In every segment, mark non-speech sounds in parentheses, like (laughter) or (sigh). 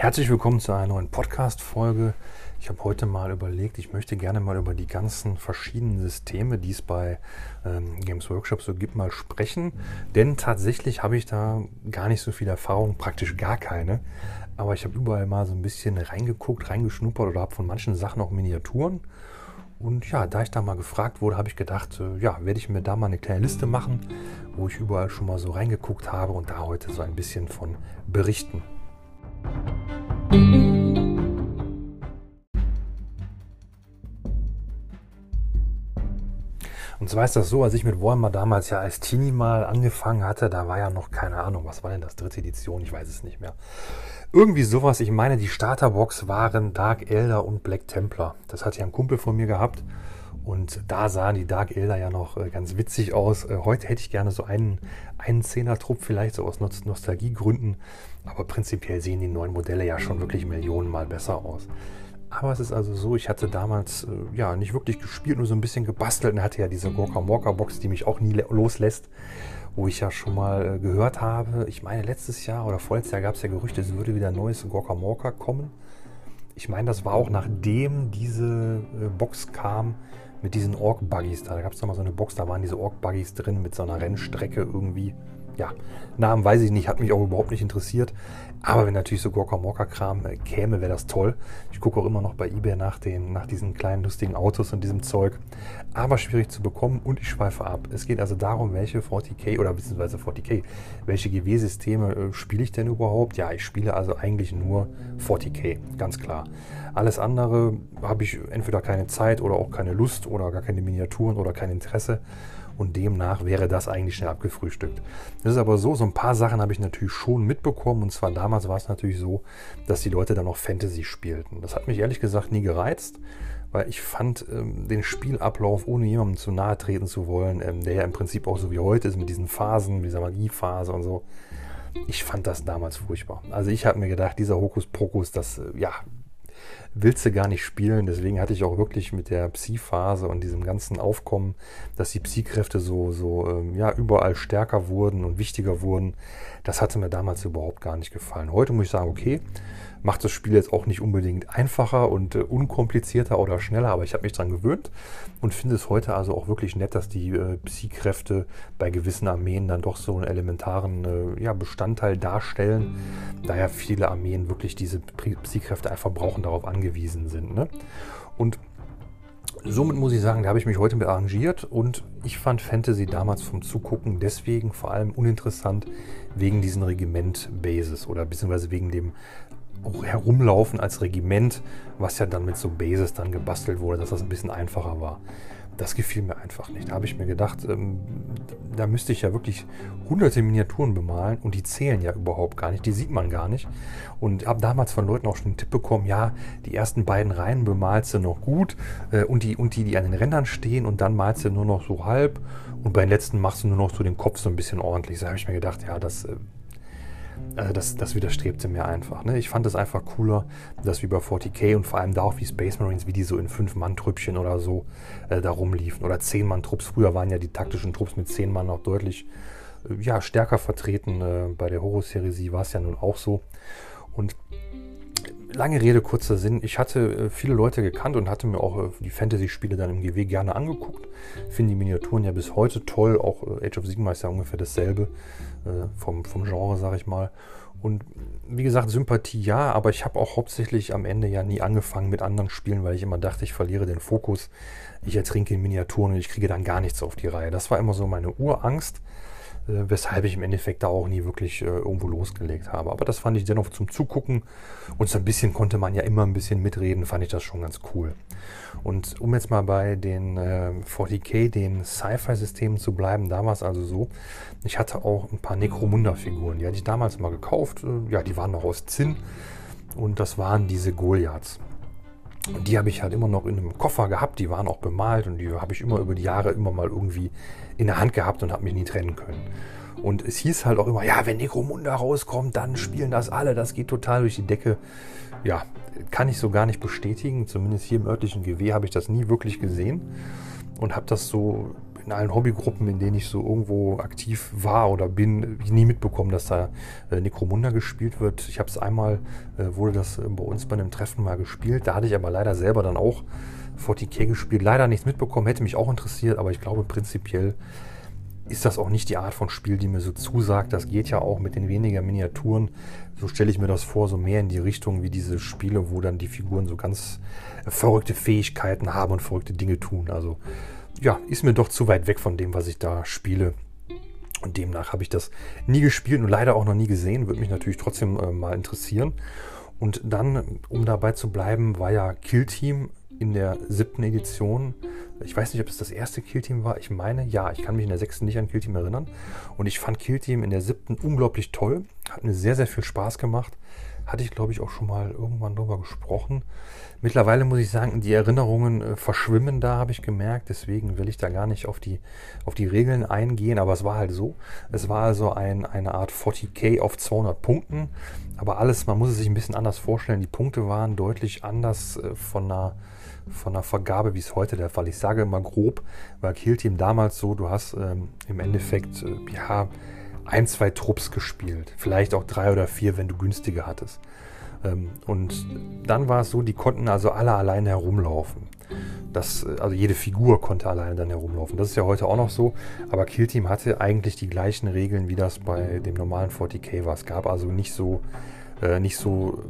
Herzlich willkommen zu einer neuen Podcast-Folge. Ich habe heute mal überlegt, ich möchte gerne mal über die ganzen verschiedenen Systeme, die es bei ähm, Games Workshop so gibt, mal sprechen. Denn tatsächlich habe ich da gar nicht so viel Erfahrung, praktisch gar keine. Aber ich habe überall mal so ein bisschen reingeguckt, reingeschnuppert oder habe von manchen Sachen auch Miniaturen. Und ja, da ich da mal gefragt wurde, habe ich gedacht, äh, ja, werde ich mir da mal eine kleine Liste machen, wo ich überall schon mal so reingeguckt habe und da heute so ein bisschen von berichten. Und zwar ist das so, als ich mit Warhammer damals ja als Teenie mal angefangen hatte, da war ja noch keine Ahnung, was war denn das, dritte Edition, ich weiß es nicht mehr. Irgendwie sowas, ich meine, die Starterbox waren Dark Elder und Black Templar. Das hat ja ein Kumpel von mir gehabt. Und da sahen die Dark Elder ja noch äh, ganz witzig aus. Äh, heute hätte ich gerne so einen, einen Zehner-Trupp, vielleicht so aus Nostalgiegründen. Aber prinzipiell sehen die neuen Modelle ja schon wirklich Millionenmal besser aus. Aber es ist also so, ich hatte damals äh, ja nicht wirklich gespielt, nur so ein bisschen gebastelt und hatte ja diese Gorka Morka Box, die mich auch nie loslässt, wo ich ja schon mal äh, gehört habe. Ich meine, letztes Jahr oder vorletztes Jahr gab es ja Gerüchte, es würde wieder ein neues Gorka Morka kommen. Ich meine, das war auch nachdem diese äh, Box kam mit diesen Ork-Buggies da. Da gab es nochmal so eine Box, da waren diese Ork-Buggies drin mit so einer Rennstrecke irgendwie ja, Namen weiß ich nicht, hat mich auch überhaupt nicht interessiert. Aber wenn natürlich so Gorka-Morka-Kram äh, käme, wäre das toll. Ich gucke auch immer noch bei eBay nach, den, nach diesen kleinen lustigen Autos und diesem Zeug. Aber schwierig zu bekommen und ich schweife ab. Es geht also darum, welche 40k oder beziehungsweise 40k, welche GW-Systeme äh, spiele ich denn überhaupt? Ja, ich spiele also eigentlich nur 40k, ganz klar. Alles andere habe ich entweder keine Zeit oder auch keine Lust oder gar keine Miniaturen oder kein Interesse und demnach wäre das eigentlich schnell abgefrühstückt. Das ist aber so, so ein paar Sachen habe ich natürlich schon mitbekommen und zwar damals war es natürlich so, dass die Leute dann noch Fantasy spielten. Das hat mich ehrlich gesagt nie gereizt, weil ich fand ähm, den Spielablauf, ohne jemandem zu nahe treten zu wollen, ähm, der ja im Prinzip auch so wie heute ist mit diesen Phasen, dieser Magiephase und so, ich fand das damals furchtbar. Also ich habe mir gedacht, dieser Hokuspokus, das, äh, ja, willst du gar nicht spielen. Deswegen hatte ich auch wirklich mit der Psi-Phase und diesem ganzen Aufkommen, dass die Psi-Kräfte so, so ähm, ja, überall stärker wurden und wichtiger wurden. Das hatte mir damals überhaupt gar nicht gefallen. Heute muss ich sagen, okay, macht das Spiel jetzt auch nicht unbedingt einfacher und äh, unkomplizierter oder schneller, aber ich habe mich daran gewöhnt und finde es heute also auch wirklich nett, dass die äh, Psi-Kräfte bei gewissen Armeen dann doch so einen elementaren äh, ja, Bestandteil darstellen, da ja viele Armeen wirklich diese Psi-Kräfte einfach brauchen, darauf angewiesen sind. Ne? Und somit muss ich sagen, da habe ich mich heute mit arrangiert und ich fand Fantasy damals vom Zugucken deswegen vor allem uninteressant wegen diesen Regiment-Bases oder beziehungsweise wegen dem auch herumlaufen als Regiment, was ja dann mit so Bases dann gebastelt wurde, dass das ein bisschen einfacher war. Das gefiel mir einfach nicht. Da habe ich mir gedacht, ähm, da müsste ich ja wirklich hunderte Miniaturen bemalen und die zählen ja überhaupt gar nicht, die sieht man gar nicht. Und habe damals von Leuten auch schon einen Tipp bekommen, ja, die ersten beiden Reihen bemalst du noch gut äh, und, die, und die, die an den Rändern stehen und dann malst du nur noch so halb und bei den letzten machst du nur noch so den Kopf so ein bisschen ordentlich. Da habe ich mir gedacht, ja, das äh, also das, das widerstrebte mir einfach. Ne? Ich fand es einfach cooler, dass wie bei 40k und vor allem da auch wie Space Marines, wie die so in 5-Mann-Trüppchen oder so äh, da rumliefen. Oder 10-Mann-Trupps. Früher waren ja die taktischen Trupps mit 10 Mann noch deutlich äh, ja, stärker vertreten. Äh, bei der Horus-Heresie war es ja nun auch so. Und lange Rede, kurzer Sinn. Ich hatte äh, viele Leute gekannt und hatte mir auch äh, die Fantasy-Spiele dann im GW gerne angeguckt. Finde die Miniaturen ja bis heute toll. Auch äh, Age of Sigmar ist ja ungefähr dasselbe vom, vom Genre, sag ich mal. Und wie gesagt, Sympathie ja, aber ich habe auch hauptsächlich am Ende ja nie angefangen mit anderen Spielen, weil ich immer dachte, ich verliere den Fokus. Ich ertrinke in Miniaturen und ich kriege dann gar nichts auf die Reihe. Das war immer so meine Urangst. Äh, weshalb ich im Endeffekt da auch nie wirklich äh, irgendwo losgelegt habe. Aber das fand ich dennoch zum Zugucken und so ein bisschen konnte man ja immer ein bisschen mitreden, fand ich das schon ganz cool. Und um jetzt mal bei den äh, 40k, den Sci-Fi-Systemen zu bleiben, da war es also so, ich hatte auch ein paar Necromunda-Figuren, die hatte ich damals mal gekauft, äh, ja, die waren noch aus Zinn und das waren diese Goliaths. Und die habe ich halt immer noch in einem Koffer gehabt, die waren auch bemalt und die habe ich immer über die Jahre immer mal irgendwie in der Hand gehabt und habe mich nie trennen können. Und es hieß halt auch immer, ja, wenn Necromunda rauskommt, dann spielen das alle, das geht total durch die Decke. Ja, kann ich so gar nicht bestätigen, zumindest hier im örtlichen GW habe ich das nie wirklich gesehen und habe das so in allen Hobbygruppen, in denen ich so irgendwo aktiv war oder bin, nie mitbekommen, dass da äh, Necromunda gespielt wird. Ich habe es einmal, äh, wurde das bei uns bei einem Treffen mal gespielt. Da hatte ich aber leider selber dann auch 40k gespielt. Leider nichts mitbekommen, hätte mich auch interessiert, aber ich glaube prinzipiell ist das auch nicht die Art von Spiel, die mir so zusagt. Das geht ja auch mit den weniger Miniaturen. So stelle ich mir das vor, so mehr in die Richtung wie diese Spiele, wo dann die Figuren so ganz verrückte Fähigkeiten haben und verrückte Dinge tun. Also ja, ist mir doch zu weit weg von dem, was ich da spiele. Und demnach habe ich das nie gespielt und leider auch noch nie gesehen. Würde mich natürlich trotzdem äh, mal interessieren. Und dann, um dabei zu bleiben, war ja Kill Team in der siebten Edition. Ich weiß nicht, ob es das erste Kill Team war. Ich meine, ja, ich kann mich in der sechsten nicht an Kill Team erinnern. Und ich fand Kill Team in der siebten unglaublich toll. Hat mir sehr, sehr viel Spaß gemacht. Hatte ich, glaube ich, auch schon mal irgendwann drüber gesprochen. Mittlerweile muss ich sagen, die Erinnerungen äh, verschwimmen da, habe ich gemerkt. Deswegen will ich da gar nicht auf die, auf die Regeln eingehen. Aber es war halt so. Es war also ein, eine Art 40k auf 200 Punkten. Aber alles, man muss es sich ein bisschen anders vorstellen. Die Punkte waren deutlich anders äh, von einer von der Vergabe, wie es heute der Fall ist. Ich sage immer grob, war Kill Team damals so, du hast ähm, im Endeffekt äh, ja ein, zwei Trupps gespielt. Vielleicht auch drei oder vier, wenn du günstige hattest. Ähm, und dann war es so, die konnten also alle alleine herumlaufen. Das, äh, also jede Figur konnte alleine dann herumlaufen. Das ist ja heute auch noch so. Aber Kill Team hatte eigentlich die gleichen Regeln, wie das bei dem normalen 40k war. Es gab also nicht so äh, nicht so,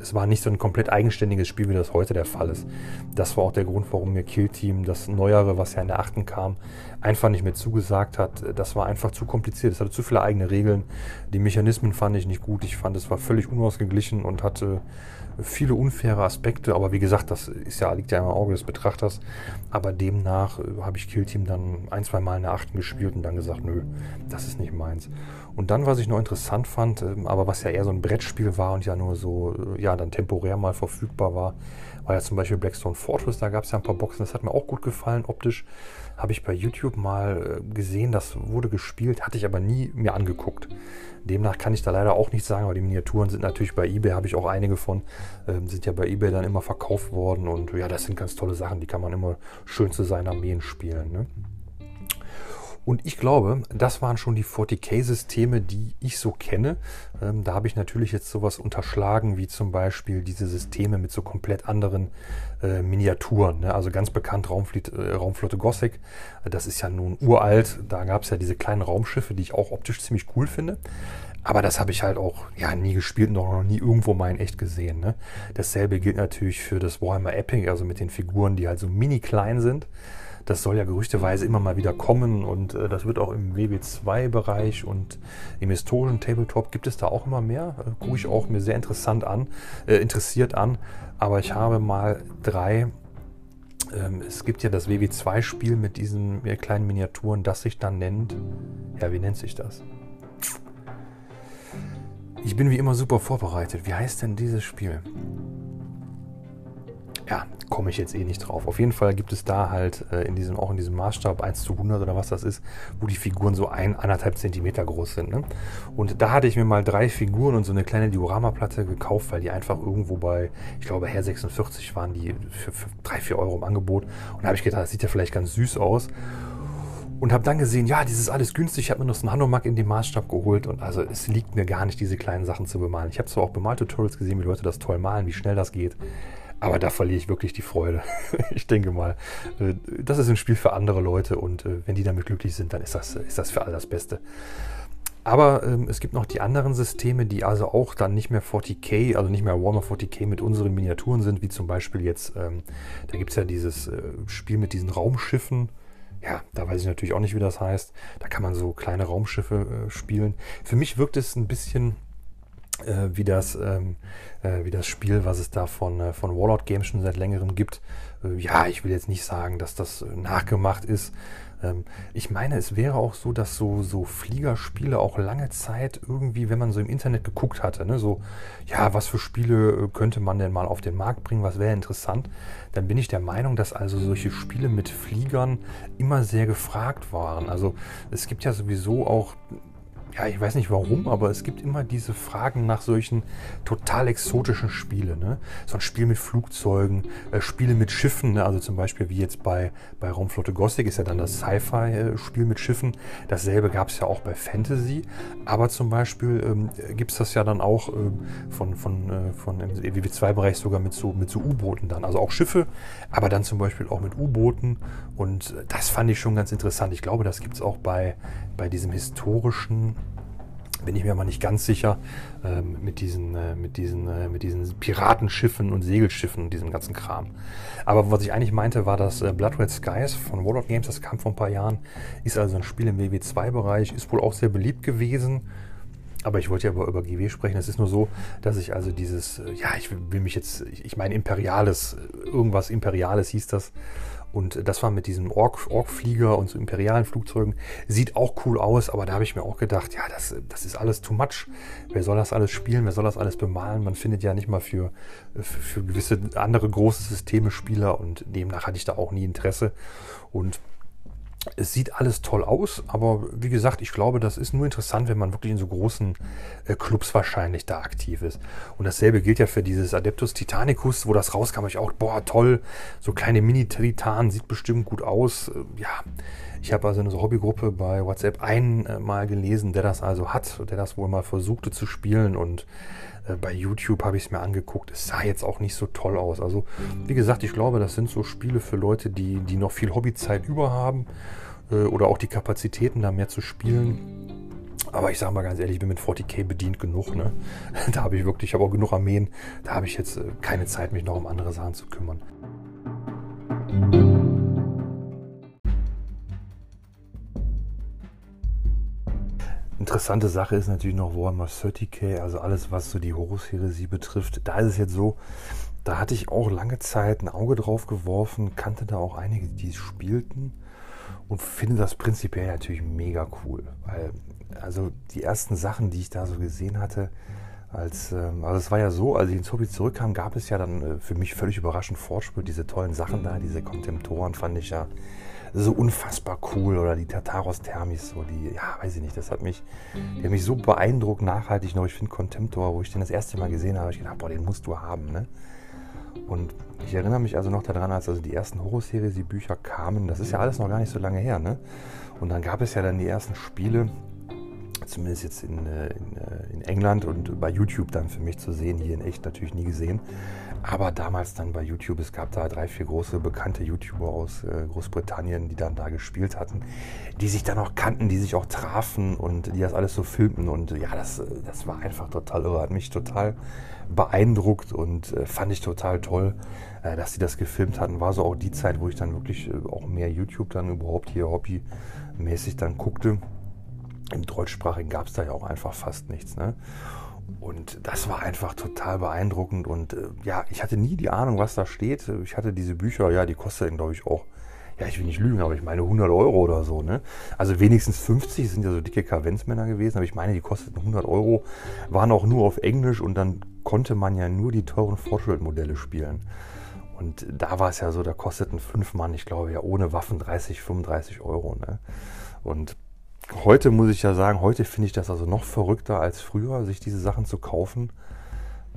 es war nicht so ein komplett eigenständiges Spiel, wie das heute der Fall ist. Das war auch der Grund, warum mir Kill Team, das Neuere, was ja in der achten kam, einfach nicht mehr zugesagt hat. Das war einfach zu kompliziert. Es hatte zu viele eigene Regeln. Die Mechanismen fand ich nicht gut. Ich fand, es war völlig unausgeglichen und hatte viele unfaire Aspekte, aber wie gesagt, das ist ja, liegt ja im Auge des Betrachters. Aber demnach äh, habe ich Kill Team dann ein, zwei Mal in der achten gespielt und dann gesagt, nö, das ist nicht meins. Und dann, was ich noch interessant fand, ähm, aber was ja eher so ein Brettspiel war und ja nur so, äh, ja, dann temporär mal verfügbar war, war ja zum Beispiel Blackstone Fortress, da gab es ja ein paar Boxen, das hat mir auch gut gefallen optisch. Habe ich bei YouTube mal äh, gesehen, das wurde gespielt, hatte ich aber nie mir angeguckt. Demnach kann ich da leider auch nichts sagen, aber die Miniaturen sind natürlich bei eBay, habe ich auch einige von, ähm, sind ja bei eBay dann immer verkauft worden und ja, das sind ganz tolle Sachen, die kann man immer schön zu seinen Armeen spielen. Ne? Und ich glaube, das waren schon die 40k-Systeme, die ich so kenne. Ähm, da habe ich natürlich jetzt sowas unterschlagen, wie zum Beispiel diese Systeme mit so komplett anderen äh, Miniaturen. Ne? Also ganz bekannt Raumflotte, äh, Raumflotte Gothic. Das ist ja nun uralt. Da gab es ja diese kleinen Raumschiffe, die ich auch optisch ziemlich cool finde. Aber das habe ich halt auch ja, nie gespielt und auch noch nie irgendwo mal in echt gesehen. Ne? Dasselbe gilt natürlich für das Warhammer Epic, also mit den Figuren, die halt so mini klein sind. Das soll ja gerüchteweise immer mal wieder kommen und äh, das wird auch im WB2-Bereich und im historischen Tabletop gibt es da auch immer mehr. Äh, Gucke ich auch mir sehr interessant an, äh, interessiert an. Aber ich habe mal drei ähm, es gibt ja das WW2-Spiel mit diesen kleinen Miniaturen, das sich dann nennt. Ja, wie nennt sich das? Ich bin wie immer super vorbereitet. Wie heißt denn dieses Spiel? Ja, komme ich jetzt eh nicht drauf. Auf jeden Fall gibt es da halt äh, in diesem, auch in diesem Maßstab 1 zu 100 oder was das ist, wo die Figuren so ein, anderthalb Zentimeter groß sind. Ne? Und da hatte ich mir mal drei Figuren und so eine kleine Dioramaplatte gekauft, weil die einfach irgendwo bei, ich glaube, Her 46 waren die für, für 3, 4 Euro im Angebot. Und da habe ich gedacht, das sieht ja vielleicht ganz süß aus. Und habe dann gesehen, ja, dieses alles günstig. Ich habe mir noch so einen Hanomag in dem Maßstab geholt. Und also es liegt mir gar nicht, diese kleinen Sachen zu bemalen. Ich habe zwar auch Bemaltutorials gesehen, wie Leute das toll malen, wie schnell das geht. Aber da verliere ich wirklich die Freude. (laughs) ich denke mal, äh, das ist ein Spiel für andere Leute und äh, wenn die damit glücklich sind, dann ist das, ist das für alle das Beste. Aber ähm, es gibt noch die anderen Systeme, die also auch dann nicht mehr 40k, also nicht mehr Warhammer 40k mit unseren Miniaturen sind, wie zum Beispiel jetzt, ähm, da gibt es ja dieses äh, Spiel mit diesen Raumschiffen. Ja, da weiß ich natürlich auch nicht, wie das heißt. Da kann man so kleine Raumschiffe äh, spielen. Für mich wirkt es ein bisschen äh, wie, das, ähm, äh, wie das Spiel, was es da von, äh, von Warlord Games schon seit längerem gibt. Äh, ja, ich will jetzt nicht sagen, dass das nachgemacht ist. Ähm, ich meine, es wäre auch so, dass so, so Fliegerspiele auch lange Zeit irgendwie, wenn man so im Internet geguckt hatte, ne, so, ja, was für Spiele äh, könnte man denn mal auf den Markt bringen, was wäre interessant, dann bin ich der Meinung, dass also solche Spiele mit Fliegern immer sehr gefragt waren. Also es gibt ja sowieso auch ja, ich weiß nicht warum, aber es gibt immer diese Fragen nach solchen total exotischen Spielen. Ne? So ein Spiel mit Flugzeugen, äh, Spiele mit Schiffen, ne? also zum Beispiel wie jetzt bei, bei Raumflotte Gothic ist ja dann das Sci-Fi-Spiel mit Schiffen. Dasselbe gab es ja auch bei Fantasy, aber zum Beispiel ähm, gibt es das ja dann auch äh, von, von, äh, von im WW2-Bereich sogar mit so, mit so U-Booten dann. Also auch Schiffe, aber dann zum Beispiel auch mit U-Booten und das fand ich schon ganz interessant. Ich glaube, das gibt es auch bei, bei diesem historischen bin ich mir aber nicht ganz sicher, ähm, mit, diesen, äh, mit, diesen, äh, mit diesen Piratenschiffen und Segelschiffen und diesem ganzen Kram. Aber was ich eigentlich meinte, war das äh, Blood Red Skies von Warlord Games, das kam vor ein paar Jahren, ist also ein Spiel im WW2-Bereich, ist wohl auch sehr beliebt gewesen. Aber ich wollte ja über, über GW sprechen. Es ist nur so, dass ich also dieses, äh, ja, ich will mich jetzt, ich meine Imperiales, irgendwas Imperiales hieß das. Und das war mit diesem Ork-Flieger und so imperialen Flugzeugen. Sieht auch cool aus, aber da habe ich mir auch gedacht, ja, das, das ist alles too much. Wer soll das alles spielen? Wer soll das alles bemalen? Man findet ja nicht mal für, für, für gewisse andere große Systeme Spieler und demnach hatte ich da auch nie Interesse. Und es sieht alles toll aus, aber wie gesagt, ich glaube, das ist nur interessant, wenn man wirklich in so großen äh, Clubs wahrscheinlich da aktiv ist. Und dasselbe gilt ja für dieses Adeptus Titanicus, wo das rauskam, ich auch, boah, toll, so kleine Mini-Titan, sieht bestimmt gut aus. Äh, ja, ich habe also eine so Hobbygruppe bei WhatsApp einmal gelesen, der das also hat, der das wohl mal versuchte zu spielen und bei YouTube habe ich es mir angeguckt. Es sah jetzt auch nicht so toll aus. Also, wie gesagt, ich glaube, das sind so Spiele für Leute, die, die noch viel Hobbyzeit über haben äh, oder auch die Kapazitäten, da mehr zu spielen. Aber ich sage mal ganz ehrlich, ich bin mit 40k bedient genug. Ne? (laughs) Da habe ich wirklich, ich habe auch genug Armeen. Da habe ich jetzt äh, keine Zeit, mich noch um andere Sachen zu kümmern. Interessante Sache ist natürlich noch Warhammer 30k, also alles, was so die Horus-Heresie betrifft. Da ist es jetzt so, da hatte ich auch lange Zeit ein Auge drauf geworfen, kannte da auch einige, die es spielten und finde das prinzipiell natürlich mega cool. Weil, also die ersten Sachen, die ich da so gesehen hatte, als, ähm, also es war ja so, als ich ins Hobby zurückkam, gab es ja dann äh, für mich völlig überraschend Fortschritt, diese tollen Sachen da, diese Kontemptoren fand ich ja so unfassbar cool. Oder die Tartaros Thermis, so die, ja, weiß ich nicht, das hat mich, die hat mich so beeindruckt, nachhaltig noch. Ich finde Contemptor, wo ich den das erste Mal gesehen habe, habe ich gedacht, boah, den musst du haben, ne? Und ich erinnere mich also noch daran, als also die ersten Horror-Series, die Bücher kamen, das ist ja alles noch gar nicht so lange her, ne? Und dann gab es ja dann die ersten Spiele, zumindest jetzt in, äh, in, äh, in, England und bei YouTube dann für mich zu sehen, hier in echt natürlich nie gesehen. Aber damals dann bei YouTube, es gab da drei, vier große bekannte YouTuber aus äh, Großbritannien, die dann da gespielt hatten, die sich dann auch kannten, die sich auch trafen und die das alles so filmten. Und ja, das, das war einfach total irre, hat mich total beeindruckt und äh, fand ich total toll, äh, dass sie das gefilmt hatten. War so auch die Zeit, wo ich dann wirklich auch mehr YouTube dann überhaupt hier hobbymäßig dann guckte. Im Deutschsprachigen gab es da ja auch einfach fast nichts. Ne? Und das war einfach total beeindruckend. Und äh, ja, ich hatte nie die Ahnung, was da steht. Ich hatte diese Bücher, ja, die kosteten, glaube ich, auch, ja, ich will nicht lügen, aber ich meine 100 Euro oder so. Ne? Also wenigstens 50 sind ja so dicke Kavenzmänner gewesen. Aber ich meine, die kosteten 100 Euro, waren auch nur auf Englisch und dann konnte man ja nur die teuren Fortschrittmodelle spielen. Und da war es ja so, da kosteten fünf Mann, ich glaube ja ohne Waffen 30, 35 Euro. Ne? Und heute muss ich ja sagen, heute finde ich das also noch verrückter als früher, sich diese Sachen zu kaufen.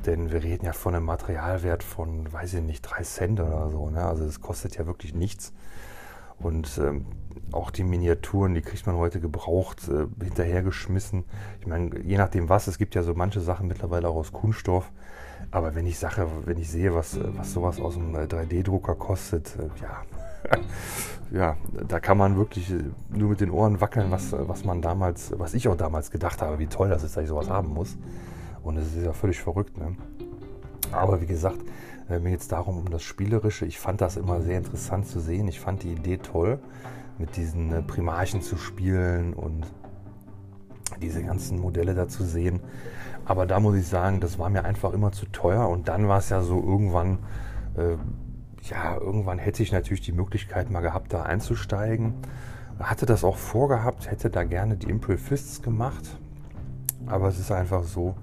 Denn wir reden ja von einem Materialwert von, weiß ich nicht, 3 Cent oder so. Ne? Also es kostet ja wirklich nichts. Und ähm, auch die Miniaturen, die kriegt man heute gebraucht, äh, hinterhergeschmissen. Ich meine, je nachdem was, es gibt ja so manche Sachen mittlerweile auch aus Kunststoff. Aber wenn ich Sache, wenn ich sehe, was, was sowas aus einem 3D-Drucker kostet, äh, ja, (laughs) ja, da kann man wirklich äh, nur mit den Ohren wackeln, was, was man damals, was ich auch damals gedacht habe, wie toll das ist, dass ich sowas haben muss. Und es ist ja völlig verrückt. Ne? Aber wie gesagt, äh, mir es darum, um das Spielerische. Ich fand das immer sehr interessant zu sehen. Ich fand die Idee toll, mit diesen äh, Primarchen zu spielen und diese ganzen Modelle da zu sehen. Aber da muss ich sagen, das war mir einfach immer zu teuer. Und dann war es ja so irgendwann, äh, ja, irgendwann hätte ich natürlich die Möglichkeit mal gehabt, da einzusteigen. Hatte das auch vorgehabt, hätte da gerne die Impel Fists gemacht. Aber es ist einfach so,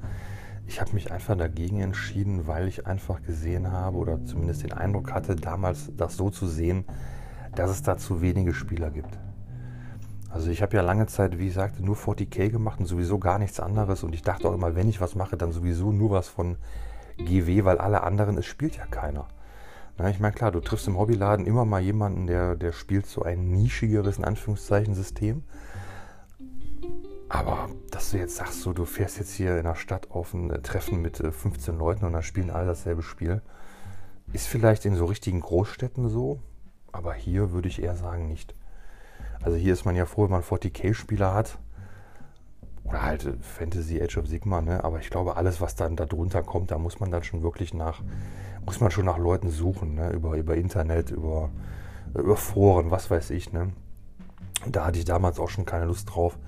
ich habe mich einfach dagegen entschieden, weil ich einfach gesehen habe oder zumindest den Eindruck hatte, damals das so zu sehen, dass es da zu wenige Spieler gibt. Also ich habe ja lange Zeit, wie ich sagte, nur 40k gemacht und sowieso gar nichts anderes. Und ich dachte auch immer, wenn ich was mache, dann sowieso nur was von GW, weil alle anderen, es spielt ja keiner. Na, ich meine, klar, du triffst im Hobbyladen immer mal jemanden, der, der spielt so ein nischigeres, in Anführungszeichen, System. Aber dass du jetzt sagst, so, du fährst jetzt hier in der Stadt auf ein Treffen mit 15 äh, Leuten und dann spielen alle dasselbe Spiel, ist vielleicht in so richtigen Großstädten so, aber hier würde ich eher sagen nicht. Also hier ist man ja froh, wenn man 40k-Spieler hat. Oder halt äh, Fantasy Age of Sigma, ne? Aber ich glaube, alles, was dann da drunter kommt, da muss man dann schon wirklich nach, muss man schon nach Leuten suchen, ne? Über, über Internet, über, über Foren, was weiß ich, ne? Da hatte ich damals auch schon keine Lust drauf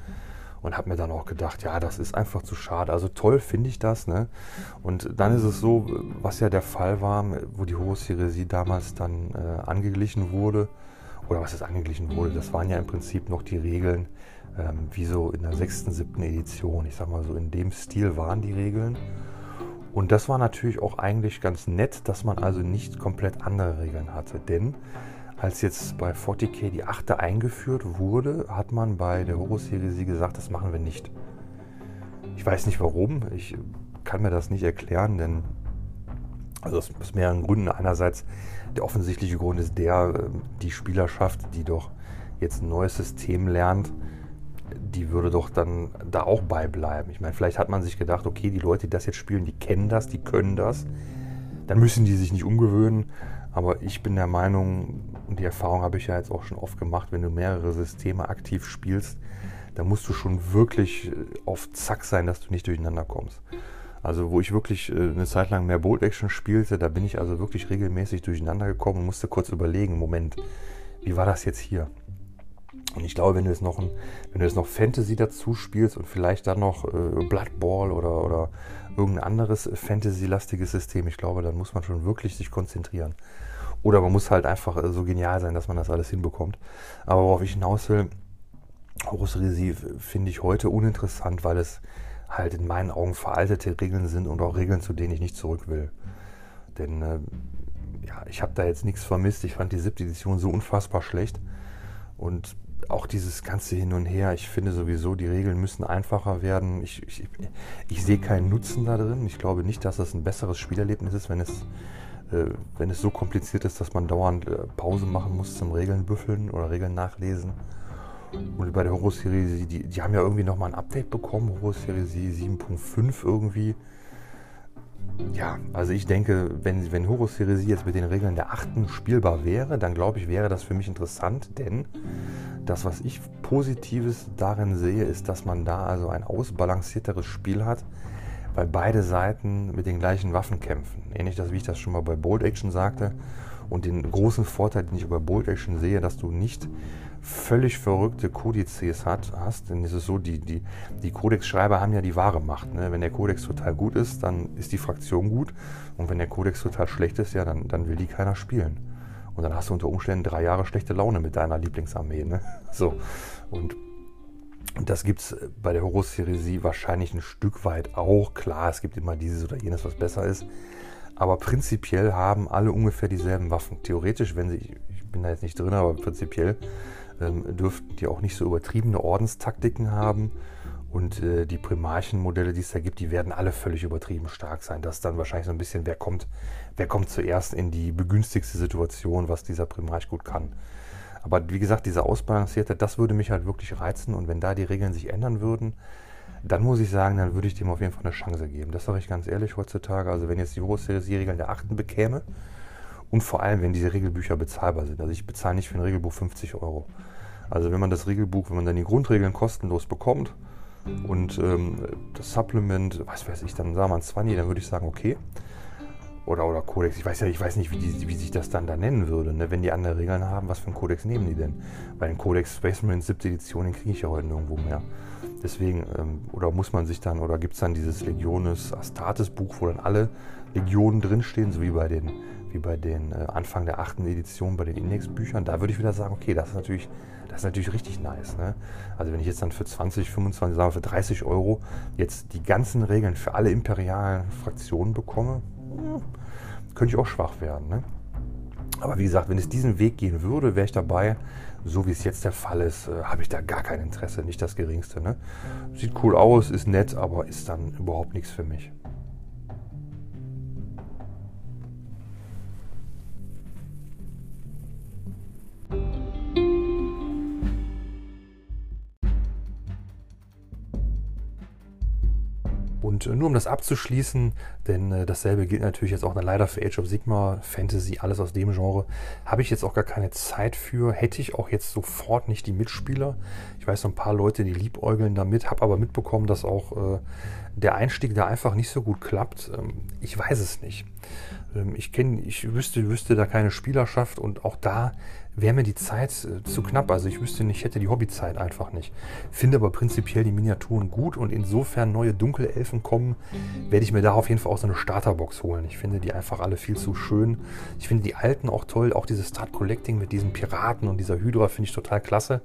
und habe mir dann auch gedacht, ja, das ist einfach zu schade. Also toll finde ich das, ne? Und dann ist es so, was ja der Fall war, wo die Horus-Heresie damals dann äh, angeglichen wurde, oder was ist angeglichen wurde, das waren ja im Prinzip noch die Regeln, ähm, wie so in der sechsten, siebten Edition. Ich sag mal so, in dem Stil waren die Regeln. Und das war natürlich auch eigentlich ganz nett, dass man also nicht komplett andere Regeln hatte. Denn als jetzt bei 40k die achte eingeführt wurde, hat man bei der Horus-Heresie gesagt, das machen wir nicht. Ich weiß nicht warum, ich kann mir das nicht erklären, denn also aus, aus mehreren Gründen. Einerseits der offensichtliche Grund ist der, äh, die Spielerschaft, die doch jetzt ein neues System lernt, die würde doch dann da auch beibleiben. Ich meine, vielleicht hat man sich gedacht, okay, die Leute, die das jetzt spielen, die kennen das, die können das. Dann müssen die sich nicht umgewöhnen. Aber ich bin der Meinung, und die Erfahrung habe ich ja jetzt auch schon oft gemacht, wenn du mehrere Systeme aktiv spielst, dann musst du schon wirklich äh, auf Zack sein, dass du nicht durcheinander kommst. Also wo ich wirklich äh, eine Zeit lang mehr Bolt Action spielte, da bin ich also wirklich regelmäßig durcheinander gekommen und musste kurz überlegen, Moment, wie war das jetzt hier? Und ich glaube, wenn du jetzt noch, ein, wenn du jetzt noch Fantasy dazu spielst und vielleicht dann noch äh, Blood Ball oder, oder irgendein anderes Fantasy-lastiges System, ich glaube, dann muss man schon wirklich sich konzentrieren. Oder man muss halt einfach äh, so genial sein, dass man das alles hinbekommt. Aber worauf ich hinaus will, Horus Heresie finde ich heute uninteressant, weil es halt in meinen Augen veraltete Regeln sind und auch Regeln, zu denen ich nicht zurück will. Denn äh, ja, ich habe da jetzt nichts vermisst. Ich fand die siebte Edition so unfassbar schlecht. Und auch dieses ganze Hin und Her, ich finde sowieso, die Regeln müssen einfacher werden. Ich, ich, ich sehe keinen Nutzen da drin. Ich glaube nicht, dass das ein besseres Spielerlebnis ist, wenn es, äh, wenn es so kompliziert ist, dass man dauernd äh, Pause machen muss zum Regeln büffeln oder Regeln nachlesen. Und bei der Horus-Serie, die, die haben ja irgendwie nochmal ein Update bekommen, Horus-Serie 7.5 irgendwie. Ja, also ich denke, wenn, wenn Horus Heresie jetzt mit den Regeln der achten spielbar wäre, dann glaube ich, wäre das für mich interessant, denn das, was ich Positives darin sehe, ist, dass man da also ein ausbalancierteres Spiel hat, weil beide Seiten mit den gleichen Waffen kämpfen. Ähnlich das, wie ich das schon mal bei Bold Action sagte. Und den großen Vorteil, den ich bei Bold Action sehe, dass du nicht völlig verrückte Kodizes hat, hast, ist es so, die, die, die Codex-Schreiber haben ja die wahre Macht. Ne? Wenn der Codex total gut ist, dann ist die Fraktion gut. Und wenn der Codex total schlecht ist, ja, dann, dann will die keiner spielen. Und dann hast du unter Umständen drei Jahre schlechte Laune mit deiner Lieblingsarmee. Ne? (laughs) So. Und das gibt es bei der Horus-Heresie wahrscheinlich ein Stück weit auch. Klar, es gibt immer dieses oder jenes, was besser ist. Aber prinzipiell haben alle ungefähr dieselben Waffen. Theoretisch, wenn sie, ich bin da jetzt nicht drin, aber prinzipiell ähm, dürften die auch nicht so übertriebene Ordenstaktiken haben. Und äh, die Primarchenmodelle, die es da gibt, die werden alle völlig übertrieben stark sein. Das ist dann wahrscheinlich so ein bisschen, wer kommt, wer kommt zuerst in die begünstigste Situation, was dieser Primarch gut kann. Aber wie gesagt, diese Ausbalancierte, das würde mich halt wirklich reizen. Und wenn da die Regeln sich ändern würden, dann muss ich sagen, dann würde ich dem auf jeden Fall eine Chance geben. Das sage ich ganz ehrlich heutzutage. Also wenn jetzt die Horus-Regeln der Achten bekäme und vor allem, wenn diese Regelbücher bezahlbar sind. Also ich bezahle nicht für ein Regelbuch 50 Euro. Also wenn man das Regelbuch, wenn man dann die Grundregeln kostenlos bekommt und ähm, das Supplement, was weiß ich, dann sah man 20, dann würde ich sagen, okay. Oder, oder Codex, ich weiß ja, ich weiß nicht, wie, die, wie sich das dann da nennen würde. Ne? Wenn die andere Regeln haben, was für einen Codex nehmen die denn? Weil den Codex Space Marine 7. Edition, den kriege ich ja heute nirgendwo mehr. Deswegen, ähm, oder muss man sich dann, oder gibt es dann dieses Legiones Astartes Buch, wo dann alle Legionen drinstehen, so wie bei den, wie bei den äh, Anfang der achten Edition bei den Indexbüchern. Da würde ich wieder sagen, okay, das ist natürlich das ist natürlich richtig nice. Ne? Also wenn ich jetzt dann für 20, 25, sagen wir für 30 Euro jetzt die ganzen Regeln für alle imperialen Fraktionen bekomme, hm, könnte ich auch schwach werden. Ne? Aber wie gesagt, wenn es diesen Weg gehen würde, wäre ich dabei. So wie es jetzt der Fall ist, äh, habe ich da gar kein Interesse, nicht das geringste. Ne? Sieht cool aus, ist nett, aber ist dann überhaupt nichts für mich. Und äh, nur um das abzuschließen, denn äh, dasselbe gilt natürlich jetzt auch leider für Age of Sigma, Fantasy, alles aus dem Genre, habe ich jetzt auch gar keine Zeit für. Hätte ich auch jetzt sofort nicht die Mitspieler. Ich weiß so ein paar Leute, die liebäugeln damit, habe aber mitbekommen, dass auch äh, der Einstieg da einfach nicht so gut klappt. Ähm, ich weiß es nicht. Ähm, ich kenne, ich wüsste, wüsste da keine Spielerschaft und auch da wäre mir die Zeit zu knapp. Also ich wüsste nicht, ich hätte die Hobbyzeit einfach nicht. Finde aber prinzipiell die Miniaturen gut und insofern neue Dunkelelfen kommen, werde ich mir da auf jeden Fall auch so eine Starterbox holen. Ich finde die einfach alle viel zu schön. Ich finde die alten auch toll. Auch dieses Start Collecting mit diesen Piraten und dieser Hydra finde ich total klasse.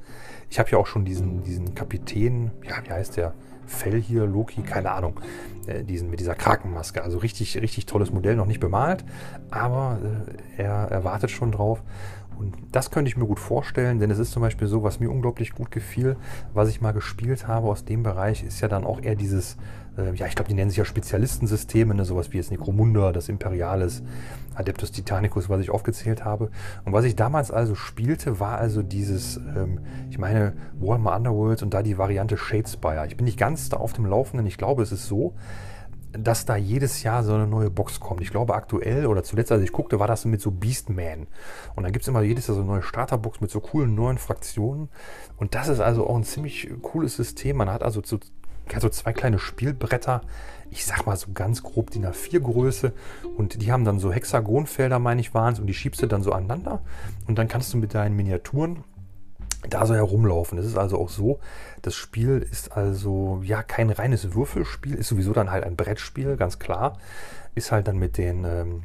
Ich habe ja auch schon diesen, diesen Kapitän, ja, wie heißt der? Fell hier, Loki, keine Ahnung, äh, diesen, mit dieser Krakenmaske. Also richtig, richtig tolles Modell, noch nicht bemalt, aber äh, er, er wartet schon drauf. Und das könnte ich mir gut vorstellen, denn es ist zum Beispiel so, was mir unglaublich gut gefiel, was ich mal gespielt habe aus dem Bereich, ist ja dann auch eher dieses, äh, ja, ich glaube, die nennen sich ja Spezialistensysteme, ne, sowas wie jetzt Necromunda, das Imperialis, Adeptus Titanicus, was ich aufgezählt habe. Und was ich damals also spielte, war also dieses, ähm, ich meine, Warhammer Underworld und da die Variante Shadespire. Ich bin nicht ganz da auf dem Laufenden, ich glaube, es ist so, dass da jedes Jahr so eine neue Box kommt. Ich glaube aktuell oder zuletzt, als ich guckte, war das mit so Beastman. Und dann gibt es immer jedes Jahr so eine neue Starterbox mit so coolen neuen Fraktionen. Und das ist also auch ein ziemlich cooles System. Man hat also so, so zwei kleine Spielbretter. Ich sag mal so ganz grob die A4 Größe. Und die haben dann so Hexagonfelder, meine ich, waren es. Und die schiebst du dann so aneinander. Und dann kannst du mit deinen Miniaturen da so herumlaufen. Es ist also auch so, das Spiel ist also ja kein reines Würfelspiel, ist sowieso dann halt ein Brettspiel, ganz klar. Ist halt dann mit den ähm,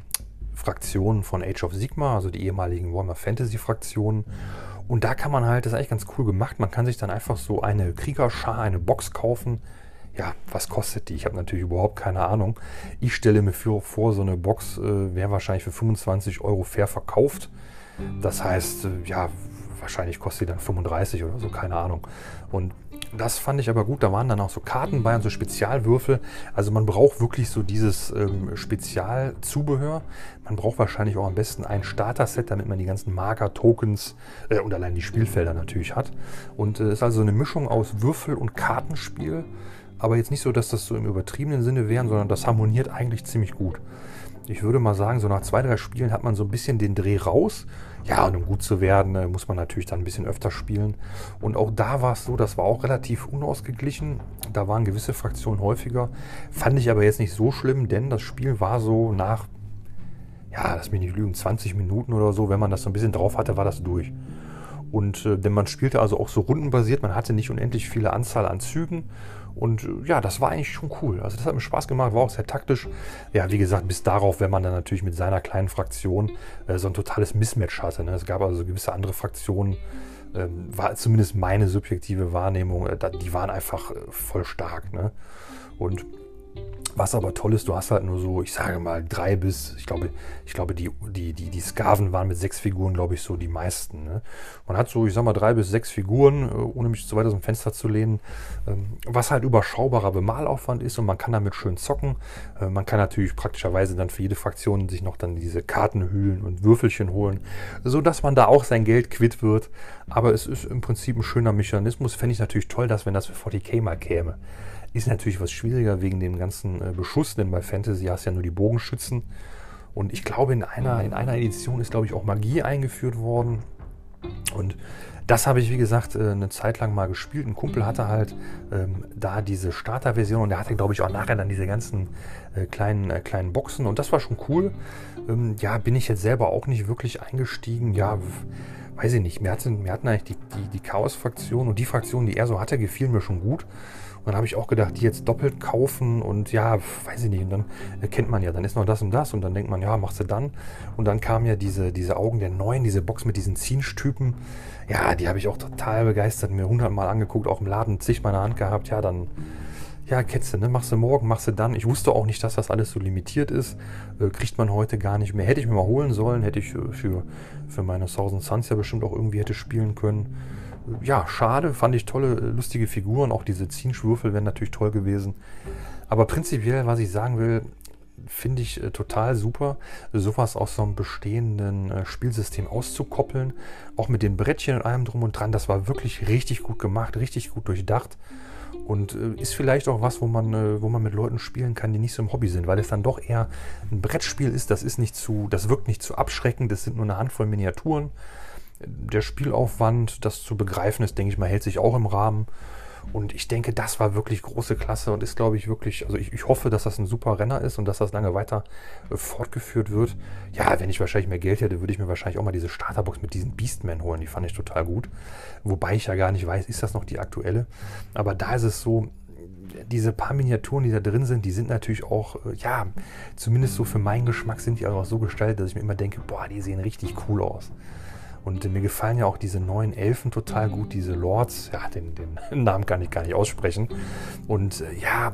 Fraktionen von Age of Sigma, also die ehemaligen Warhammer Fantasy Fraktionen. Und da kann man halt, das ist eigentlich ganz cool gemacht, man kann sich dann einfach so eine Kriegerschar, eine Box kaufen. Ja, was kostet die? Ich habe natürlich überhaupt keine Ahnung. Ich stelle mir für, vor, so eine Box äh, wäre wahrscheinlich für 25 Euro fair verkauft. Das heißt, äh, ja, wahrscheinlich kostet die dann 35 oder so, keine Ahnung. Und das fand ich aber gut. Da waren dann auch so Karten bei und so Spezialwürfel. Also man braucht wirklich so dieses ähm, Spezialzubehör. Man braucht wahrscheinlich auch am besten ein Starter-Set, damit man die ganzen Marker, Tokens äh, und allein die Spielfelder natürlich hat. Und es äh, ist also eine Mischung aus Würfel- und Kartenspiel. Aber jetzt nicht so, dass das so im übertriebenen Sinne wären, sondern das harmoniert eigentlich ziemlich gut. Ich würde mal sagen, so nach zwei, drei Spielen hat man so ein bisschen den Dreh raus ja, und um gut zu werden, äh, muss man natürlich dann ein bisschen öfter spielen. Und auch da war es so, das war auch relativ unausgeglichen. Da waren gewisse Fraktionen häufiger. Fand ich aber jetzt nicht so schlimm, denn das Spiel war so nach, ja, lass mich nicht lügen, 20 Minuten oder so, wenn man das so ein bisschen drauf hatte, war das durch. Und äh, denn man spielte also auch so rundenbasiert, man hatte nicht unendlich viele Anzahl an Zügen und äh, ja, das war eigentlich schon cool. Also das hat mir Spaß gemacht, war auch sehr taktisch. Ja, wie gesagt, bis darauf, wenn man dann natürlich mit seiner kleinen Fraktion äh, so ein totales Mismatch hatte. Ne? Es gab also gewisse andere Fraktionen, ähm, war zumindest meine subjektive Wahrnehmung, äh, die waren einfach äh, voll stark. Ne? Und was aber toll ist, du hast halt nur so, ich sage mal, drei bis, ich glaube, ich glaube, die, die, die, die Skaven waren mit sechs Figuren, glaube ich, so die meisten. Ne? Man hat so, ich sag mal, drei bis sechs Figuren, äh, ohne mich zu weit aus dem Fenster zu lehnen, ähm, was halt überschaubarer Bemalaufwand ist und man kann damit schön zocken. Äh, man kann natürlich praktischerweise dann für jede Fraktion sich noch dann diese Kartenhühlen und Würfelchen holen, sodass man da auch sein Geld quitt wird. Aber es ist im Prinzip ein schöner Mechanismus. Fände ich natürlich toll, dass wenn das für 40k mal käme. Ist natürlich was schwieriger wegen dem ganzen äh, Beschuss, denn bei Fantasy hast du ja nur die Bogenschützen. Und ich glaube, in einer, in einer Edition ist, glaube ich, auch Magie eingeführt worden. Und das habe ich, wie gesagt, äh, eine Zeit lang mal gespielt. Ein Kumpel hatte halt ähm, da diese Starter-Version und der hatte, glaube ich, auch nachher dann diese ganzen äh, kleinen, äh, kleinen Boxen und das war schon cool. Ähm, ja, bin ich jetzt selber auch nicht wirklich eingestiegen. Ja, weiß ich nicht. Mir hatten, mir hatten eigentlich die, die, die Chaos-Fraktion und die Fraktion, die er so hatte, gefielen mir schon gut. Und dann habe ich auch gedacht, die jetzt doppelt kaufen und ja, weiß ich nicht. Und dann erkennt man ja, dann ist noch das und das und dann denkt man, ja, machst du dann. Und dann kam ja diese, diese Augen der Neuen, diese Box mit diesen Zinsch-Typen. Ja, die habe ich auch total begeistert, mir hundertmal angeguckt, auch im Laden zig meiner Hand gehabt. Ja, dann ja, Ketze, ne? Machst du morgen, machst du dann. Ich wusste auch nicht, dass das alles so limitiert ist. Äh, kriegt man heute gar nicht mehr. Hätte ich mir mal holen sollen, hätte ich äh, für, für meine Thousand Suns ja bestimmt auch irgendwie hätte spielen können. Ja, schade, fand ich tolle, lustige Figuren. Auch diese Zienschwürfel wären natürlich toll gewesen. Aber prinzipiell, was ich sagen will, finde ich äh, total super, sowas aus so einem bestehenden äh, Spielsystem auszukoppeln. Auch mit den Brettchen und allem drum und dran. Das war wirklich richtig gut gemacht, richtig gut durchdacht. Und äh, ist vielleicht auch was, wo man, wo man mit Leuten spielen kann, die nicht so im Hobby sind, weil es dann doch eher ein Brettspiel ist, das ist nicht zu, das wirkt nicht zu abschreckend, das sind nur eine Handvoll Miniaturen. Der Spielaufwand, das zu begreifen ist, denke ich mal, hält sich auch im Rahmen. Und ich denke, das war wirklich große Klasse und ist, glaube ich, wirklich, also ich, ich, hoffe, dass das ein super Renner ist und dass das lange weiter äh, fortgeführt wird. Ja, wenn ich wahrscheinlich mehr Geld hätte, würde ich mir wahrscheinlich auch mal diese Starterbox mit diesen Beastmen holen. Die fand ich total gut. Wobei ich ja gar nicht weiß, ist das noch die aktuelle. Aber da ist es so, diese paar Miniaturen, die da drin sind, die sind natürlich auch, äh, ja, zumindest so für meinen Geschmack sind die auch so gestaltet, dass ich mir immer denke, boah, die sehen richtig cool aus. Und mir gefallen ja auch diese neuen Elfen total gut, diese Lords. Ja, den, den (laughs) Namen kann ich gar nicht aussprechen. Und äh, ja,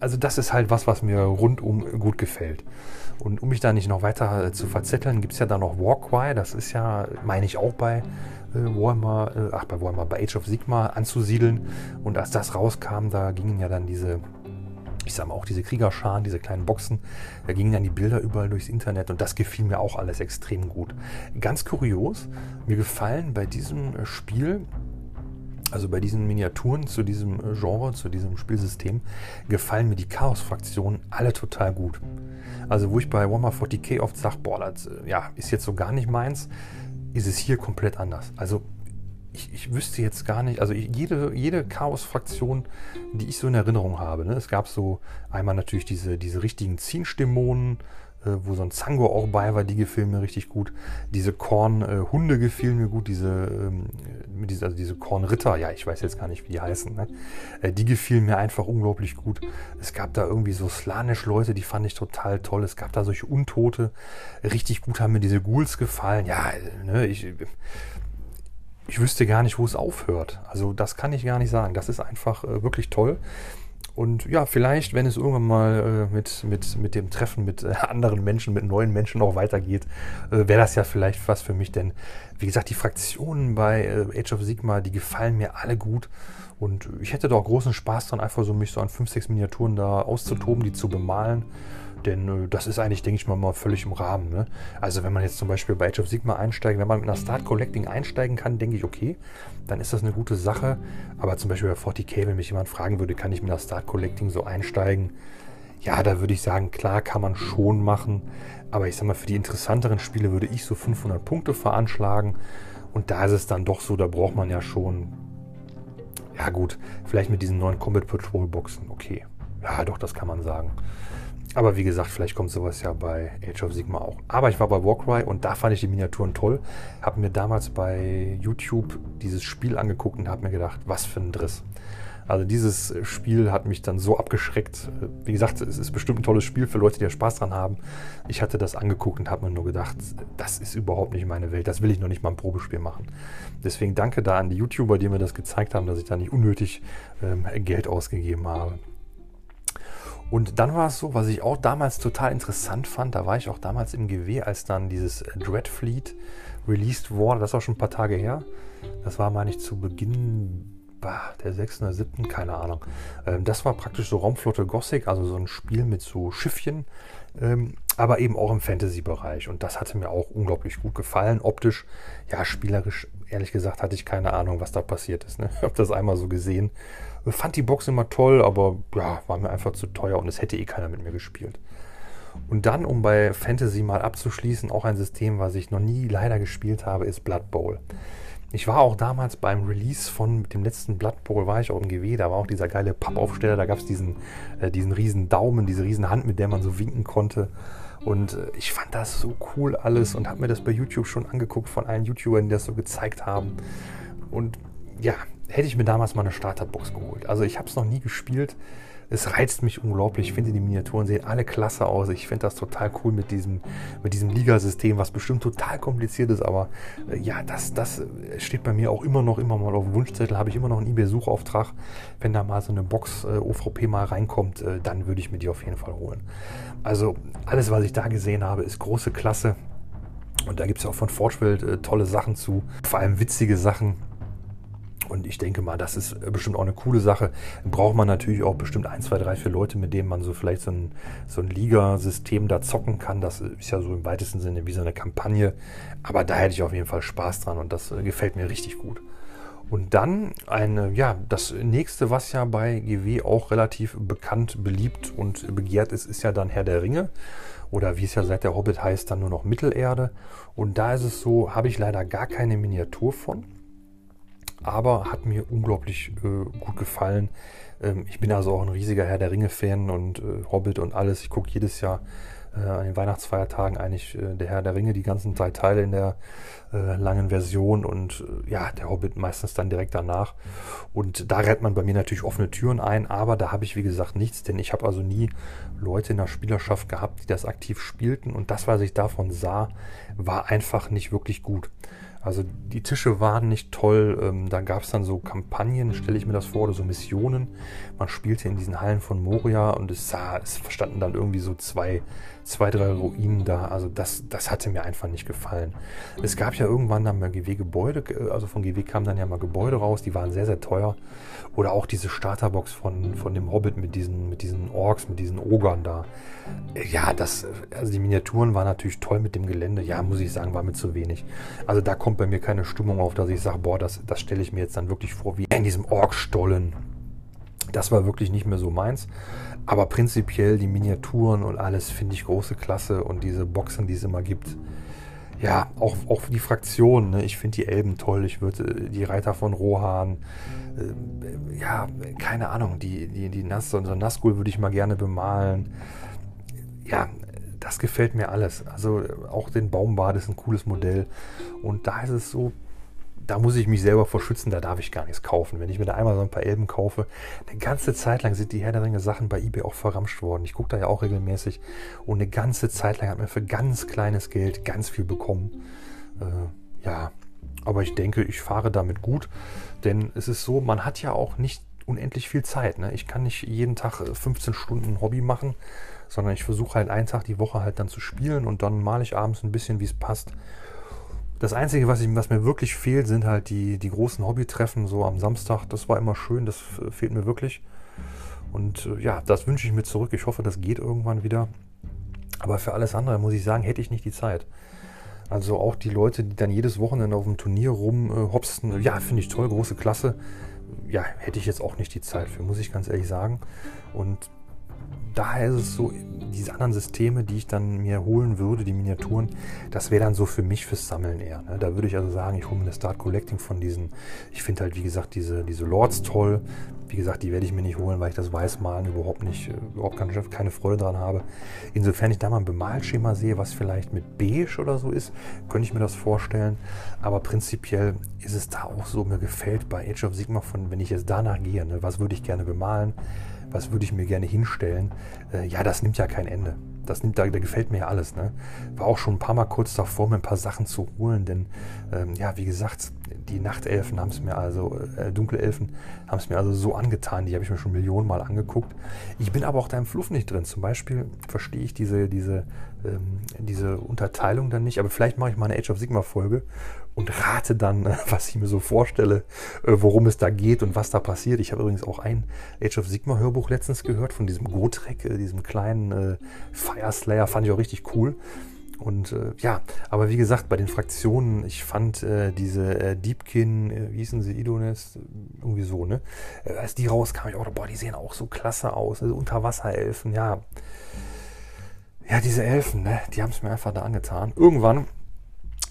also das ist halt was, was mir rundum gut gefällt. Und um mich da nicht noch weiter äh, zu verzetteln, gibt es ja da noch Warcry. Das ist ja, meine ich, auch bei äh, Warhammer, äh, ach bei Warhammer, bei Age of Sigma anzusiedeln. Und als das rauskam, da gingen ja dann diese ich sage mal auch diese Kriegerscharen, diese kleinen Boxen, da gingen dann die Bilder überall durchs Internet und das gefiel mir auch alles extrem gut. Ganz kurios, mir gefallen bei diesem äh, Spiel, also bei diesen Miniaturen zu diesem äh, Genre, zu diesem Spielsystem, gefallen mir die Chaos-Fraktionen alle total gut. Also wo ich bei Warhammer 40k oft sage, boah, das äh, ja, ist jetzt so gar nicht meins, ist es hier komplett anders. Also ich, ich wüsste jetzt gar nicht, also jede, jede Chaos-Fraktion, die ich so in Erinnerung habe, ne? es gab so einmal natürlich diese, diese richtigen Ziehenstimmonen, äh, wo so ein Zango auch bei war, die gefielen mir richtig gut. Diese Korn-Hunde äh, gefielen mir gut, diese, ähm, diese, also diese Korn-Ritter, ja, ich weiß jetzt gar nicht, wie die heißen, ne? äh, die gefielen mir einfach unglaublich gut. Es gab da irgendwie so Slanisch-Leute, die fand ich total toll. Es gab da solche Untote, richtig gut haben mir diese Ghouls gefallen. Ja, ne, ich ich wüsste gar nicht, wo es aufhört. Also das kann ich gar nicht sagen. Das ist einfach äh, wirklich toll. Und ja, vielleicht, wenn es irgendwann mal äh, mit, mit, mit dem Treffen mit äh, anderen Menschen, mit neuen Menschen auch weitergeht, äh, wäre das ja vielleicht was für mich. Denn wie gesagt, die Fraktionen bei äh, Age of Sigma, die gefallen mir alle gut. Und ich hätte doch großen Spaß dran, einfach so mich so an 5, 6 Miniaturen da auszutoben, die zu bemalen. Denn äh, das ist eigentlich, denke ich mal, mal völlig im Rahmen. Ne? Also wenn man jetzt zum Beispiel bei Age of Sigma einsteigt, wenn man mit einer Start Collecting einsteigen kann, denke ich, okay, dann ist das eine gute Sache. Aber zum Beispiel bei 40k, wenn mich jemand fragen würde, kann ich mit einer Start Collecting so einsteigen? Ja, da würde ich sagen, klar kann man schon machen. Aber ich sag mal, für die interessanteren Spiele würde ich so 500 Punkte veranschlagen. Und da ist es dann doch so, da braucht man ja schon, ja gut, vielleicht mit diesen neuen Combat Patrol Boxen, okay. Ja, doch, das kann man sagen. Aber wie gesagt, vielleicht kommt sowas ja bei Age of Sigma auch. Aber ich war bei Warcry und da fand ich die Miniaturen toll. Habe mir damals bei YouTube dieses Spiel angeguckt und habe mir gedacht, was für ein Driss. Also dieses Spiel hat mich dann so abgeschreckt. Wie gesagt, es ist bestimmt ein tolles Spiel für Leute, die da Spaß dran haben. Ich hatte das angeguckt und habe mir nur gedacht, das ist überhaupt nicht meine Welt. Das will ich noch nicht mal ein Probespiel machen. Deswegen danke da an die YouTuber, die mir das gezeigt haben, dass ich da nicht unnötig ähm, Geld ausgegeben habe. Und dann war es so, was ich auch damals total interessant fand, da war ich auch damals im GW, als dann dieses Dreadfleet released wurde, das auch schon ein paar Tage her. Das war, meine ich, zu Beginn der 6. oder 7., keine Ahnung. Ähm, das war praktisch so Raumflotte Gothic, also so ein Spiel mit so Schiffchen, ähm, aber eben auch im Fantasy-Bereich. Und das hatte mir auch unglaublich gut gefallen. Optisch, ja, spielerisch, ehrlich gesagt, hatte ich keine Ahnung, was da passiert ist. Ne? (laughs) Ich habe das einmal so gesehen Fand die Box immer toll, aber ja, war mir einfach zu teuer und es hätte eh keiner mit mir gespielt. Und dann, um bei Fantasy mal abzuschließen, auch ein System, was ich noch nie leider gespielt habe, ist Blood Bowl. Ich war auch damals beim Release von dem letzten Blood Bowl, war ich auch im GW, da war auch dieser geile Pappaufsteller, da gab es diesen, äh, diesen riesen Daumen, diese riesen Hand, mit der man so winken konnte. Und äh, ich fand das so cool alles und habe mir das bei YouTube schon angeguckt von allen YouTubern, die das so gezeigt haben. Und ja, hätte ich mir damals mal eine Starterbox geholt. Also ich habe es noch nie gespielt. es reizt mich unglaublich. Ich finde, die Miniaturen sehen alle klasse aus. Ich finde das total cool mit diesem, mit diesem Liga-System, was bestimmt total kompliziert ist. Aber äh, ja, das, das steht bei mir auch immer noch, immer mal auf dem Wunschzettel. Habe ich immer noch einen eBay-Suchauftrag. Wenn da mal so eine Box äh, OVP mal reinkommt, äh, dann würde ich mir die auf jeden Fall holen. Also alles, was ich da gesehen habe, ist große Klasse. Und da gibt es auch von Forgeworld äh, tolle Sachen zu. Vor allem witzige Sachen und ich denke mal, das ist bestimmt auch eine coole Sache. Braucht man natürlich auch bestimmt ein, zwei, drei, vier Leute, mit denen man so vielleicht so ein, so ein Liga-System da zocken kann. Das ist ja so im weitesten Sinne wie so eine Kampagne. Aber da hätte ich auf jeden Fall Spaß dran und das gefällt mir richtig gut. Und dann eine, ja, das nächste, was ja bei GW auch relativ bekannt, beliebt und begehrt ist, ist ja dann Herr der Ringe. Oder wie es ja seit der Hobbit heißt, dann nur noch Mittelerde. Und da ist es so, habe ich leider gar keine Miniatur von aber hat mir unglaublich äh, gut gefallen. Ähm, ich bin also auch ein riesiger Herr der Ringe-Fan und äh, Hobbit und alles. Ich gucke jedes Jahr äh, an den Weihnachtsfeiertagen eigentlich äh, der Herr der Ringe, die ganzen drei Teile in der äh, langen Version und äh, ja, der Hobbit meistens dann direkt danach. Und da rennt man bei mir natürlich offene Türen ein, aber da habe ich wie gesagt nichts, denn ich habe also nie Leute in der Spielerschaft gehabt, die das aktiv spielten und das, was ich davon sah, war einfach nicht wirklich gut. Also die Tische waren nicht toll. Ähm, da gab es dann so Kampagnen, stelle ich mir das vor, oder so Missionen. Man spielte in diesen Hallen von Moria und es sah, es standen dann irgendwie so zwei, zwei, drei Ruinen da. Also das, das hatte mir einfach nicht gefallen. Es gab ja irgendwann dann mal GW-Gebäude, also von GW kamen dann ja mal Gebäude raus, die waren sehr, sehr teuer. Oder auch diese Starterbox von, von dem Hobbit mit diesen, mit diesen Orks, mit diesen Ogern da. Ja, das, also die Miniaturen waren natürlich toll mit dem Gelände. Ja, muss ich sagen, war mir zu wenig. Also da kommt bei mir keine Stimmung auf, dass ich sage, boah, das, das stelle ich mir jetzt dann wirklich vor, wie in diesem Orkstollen. Das war wirklich nicht mehr so meins. Aber prinzipiell die Miniaturen und alles finde ich große Klasse und diese Boxen, die es immer gibt. Ja, auch, auch die Fraktionen. Ne? Ich finde die Elben toll. Ich würde die Reiter von Rohan, äh, ja, keine Ahnung, die, die, die Nass, so Nazgul würde ich mal gerne bemalen. Ja, das gefällt mir alles. Also auch den Baumbad ist ein cooles Modell. Und da ist es so, da muss ich mich selber vor schützen, da darf ich gar nichts kaufen. Wenn ich mir da einmal so ein paar Elben kaufe, eine ganze Zeit lang sind die Herr der Ringe Sachen bei eBay auch verramscht worden. Ich gucke da ja auch regelmäßig und eine ganze Zeit lang hat man für ganz kleines Geld ganz viel bekommen. Äh, ja, aber ich denke, ich fahre damit gut, denn es ist so, man hat ja auch nicht unendlich viel Zeit. Ne? Ich kann nicht jeden Tag 15 äh, Stunden Hobby machen, sondern ich versuche halt einen Tag die Woche halt dann zu spielen und dann male ich abends ein bisschen, wie es passt. Das Einzige, was, ich, was, mir wirklich fehlt, sind halt die, die großen Hobbytreffen so am Samstag. Das war immer schön, das fehlt mir wirklich. Und äh, ja, das wünsche ich mir zurück. Ich hoffe, das geht irgendwann wieder. Aber für alles andere muss ich sagen, hätte ich nicht die Zeit. Also auch die Leute, die dann jedes Wochenende auf dem Turnier rumhopsten, äh, ja, finde ich toll, große Klasse. Ja, hätte ich jetzt auch nicht die Zeit für, muss ich ganz ehrlich sagen. Und daher ist es so, diese anderen Systeme, die ich dann mir holen würde, die Miniaturen, das wäre dann so für mich fürs Sammeln eher. Ne? Da würde ich also sagen, ich hole mir eine Start Collecting von diesen. Ich finde halt, wie gesagt, diese, diese Lords toll. Wie gesagt, die werde ich mir nicht holen, weil ich das Weißmalen überhaupt nicht, äh, überhaupt keine, keine Freude dran habe. Insofern ich da mal ein Bemalschema sehe, was vielleicht mit Beige oder so ist, könnte ich mir das vorstellen. Aber prinzipiell ist es da auch so, mir gefällt bei Age of Sigma von, wenn ich jetzt danach gehe, ne, was würde ich gerne bemalen, was würde ich mir gerne hinstellen, äh, ja, das nimmt ja kein Ende. Das nimmt, da, da gefällt mir ja alles. Ne? War auch schon ein paar Mal kurz davor, mir ein paar Sachen zu holen, denn ähm, ja, wie gesagt, die Nachtelfen haben es mir also, äh, Dunkelelfen haben es mir also so angetan, die habe ich mir schon Millionen Mal angeguckt. Ich bin aber auch da im Fluff nicht drin. Zum Beispiel verstehe ich diese, diese, ähm, diese Unterteilung dann nicht, aber vielleicht mache ich mal eine Age of Sigma Folge und rate dann, (laughs) was ich mir so vorstelle, äh, worum es da geht und was da passiert. Ich habe übrigens auch ein Age of Sigma Hörbuch letztens gehört von diesem Gotrek, äh, diesem kleinen äh, Fire Slayer, fand ich auch richtig cool. Und äh, ja, aber wie gesagt, bei den Fraktionen, ich fand äh, diese äh, Deepkin, äh, wie hießen sie, Idones, irgendwie so, ne? Äh, als die rauskamen, ich auch, boah, die sehen auch so klasse aus. Also Unterwasserelfen, ja. Ja, diese Elfen, ne? Die haben es mir einfach da angetan. Irgendwann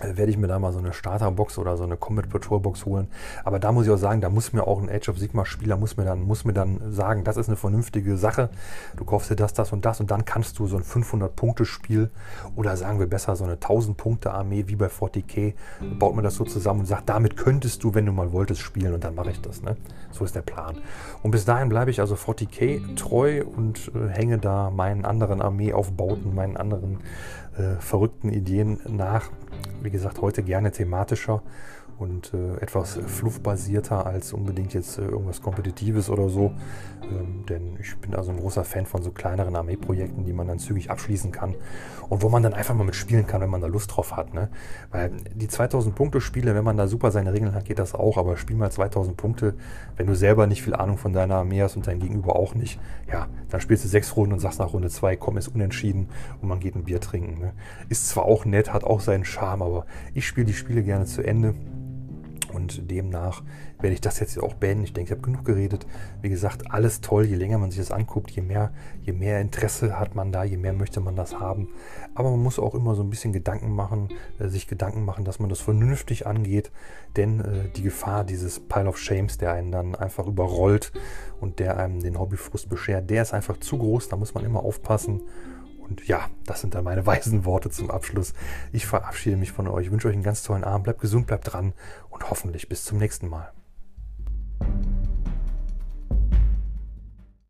werde ich mir da mal so eine Starterbox oder so eine Combat Patrol Box holen. Aber da muss ich auch sagen, da muss mir auch ein Age of Sigma Spieler muss mir dann muss mir dann sagen, das ist eine vernünftige Sache. Du kaufst dir das, das und das und dann kannst du so ein 500 Punkte Spiel oder sagen wir besser so eine 1000 Punkte Armee wie bei 40k baut man das so zusammen und sagt, damit könntest du, wenn du mal wolltest, spielen und dann mache ich das. Ne? So ist der Plan. Und bis dahin bleibe ich also 40k treu und äh, hänge da meinen anderen Armeeaufbauten, meinen anderen äh, verrückten Ideen nach. Wie gesagt, heute gerne thematischer und äh, etwas fluffbasierter als unbedingt jetzt äh, irgendwas Kompetitives oder so. Ähm, denn ich bin also ein großer Fan von so kleineren Armeeprojekten, die man dann zügig abschließen kann und wo man dann einfach mal mitspielen kann, wenn man da Lust drauf hat. Ne? Weil die 2000 Punkte Spiele, wenn man da super seine Regeln hat, geht das auch, aber spiel mal 2000 Punkte, wenn du selber nicht viel Ahnung von deiner Armee hast und dein Gegenüber auch nicht, ja, dann spielst du sechs Runden und sagst nach Runde zwei, komm, ist unentschieden und man geht ein Bier trinken. Ne? Ist zwar auch nett, hat auch seinen Charme, aber ich spiele die Spiele gerne zu Ende. Und demnach werde ich das jetzt auch beenden. Ich denke, ich habe genug geredet. Wie gesagt, alles toll. Je länger man sich das anguckt, je mehr, je mehr Interesse hat man da, je mehr möchte man das haben. Aber man muss auch immer so ein bisschen Gedanken machen, äh, sich Gedanken machen, dass man das vernünftig angeht. Denn äh, die Gefahr dieses Pile of Shames, der einen dann einfach überrollt und der einem den Hobbyfrust beschert, der ist einfach zu groß. Da muss man immer aufpassen. Und ja, das sind dann meine (laughs) weisen Worte zum Abschluss. Ich verabschiede mich von euch, wünsche euch einen ganz tollen Abend, bleibt gesund, bleibt dran und hoffentlich bis zum nächsten Mal.